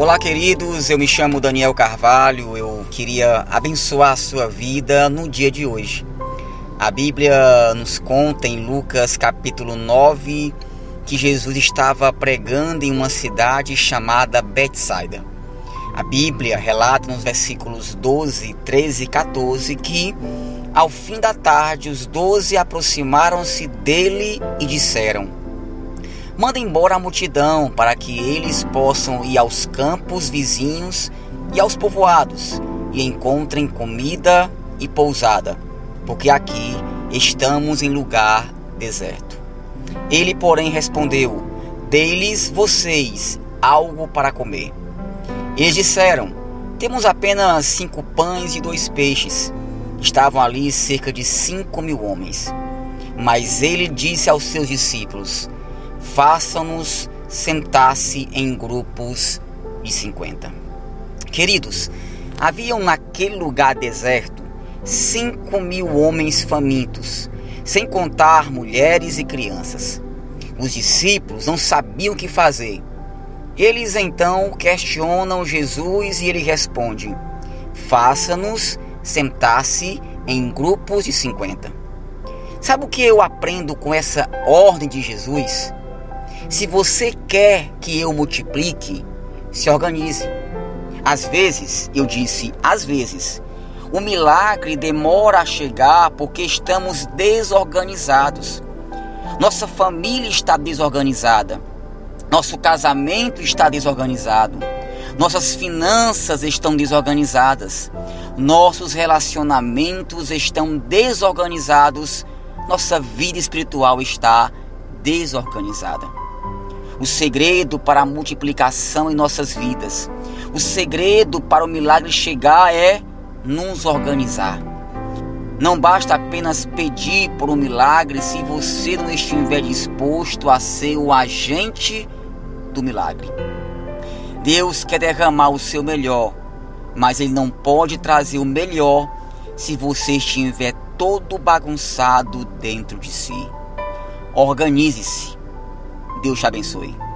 Olá, queridos. Eu me chamo Daniel Carvalho. Eu queria abençoar a sua vida no dia de hoje. A Bíblia nos conta em Lucas capítulo 9 que Jesus estava pregando em uma cidade chamada Betsaida. A Bíblia relata nos versículos 12, 13 e 14 que, ao fim da tarde, os doze aproximaram-se dele e disseram: Manda embora a multidão para que eles possam ir aos campos vizinhos e aos povoados e encontrem comida e pousada, porque aqui estamos em lugar deserto. Ele, porém, respondeu: Dê-lhes vocês algo para comer. Eles disseram: Temos apenas cinco pães e dois peixes. Estavam ali cerca de cinco mil homens. Mas ele disse aos seus discípulos: façam-nos sentar-se em grupos de 50. Queridos, haviam naquele lugar deserto cinco mil homens famintos, sem contar mulheres e crianças. Os discípulos não sabiam o que fazer. Eles então questionam Jesus e ele responde: Faça-nos sentar-se em grupos de 50. Sabe o que eu aprendo com essa ordem de Jesus? Se você quer que eu multiplique, se organize. Às vezes, eu disse, às vezes, o milagre demora a chegar porque estamos desorganizados. Nossa família está desorganizada. Nosso casamento está desorganizado. Nossas finanças estão desorganizadas. Nossos relacionamentos estão desorganizados. Nossa vida espiritual está desorganizada o segredo para a multiplicação em nossas vidas. O segredo para o milagre chegar é nos organizar. Não basta apenas pedir por um milagre se você não estiver disposto a ser o agente do milagre. Deus quer derramar o seu melhor, mas Ele não pode trazer o melhor se você estiver todo bagunçado dentro de si. Organize-se Deus te abençoe.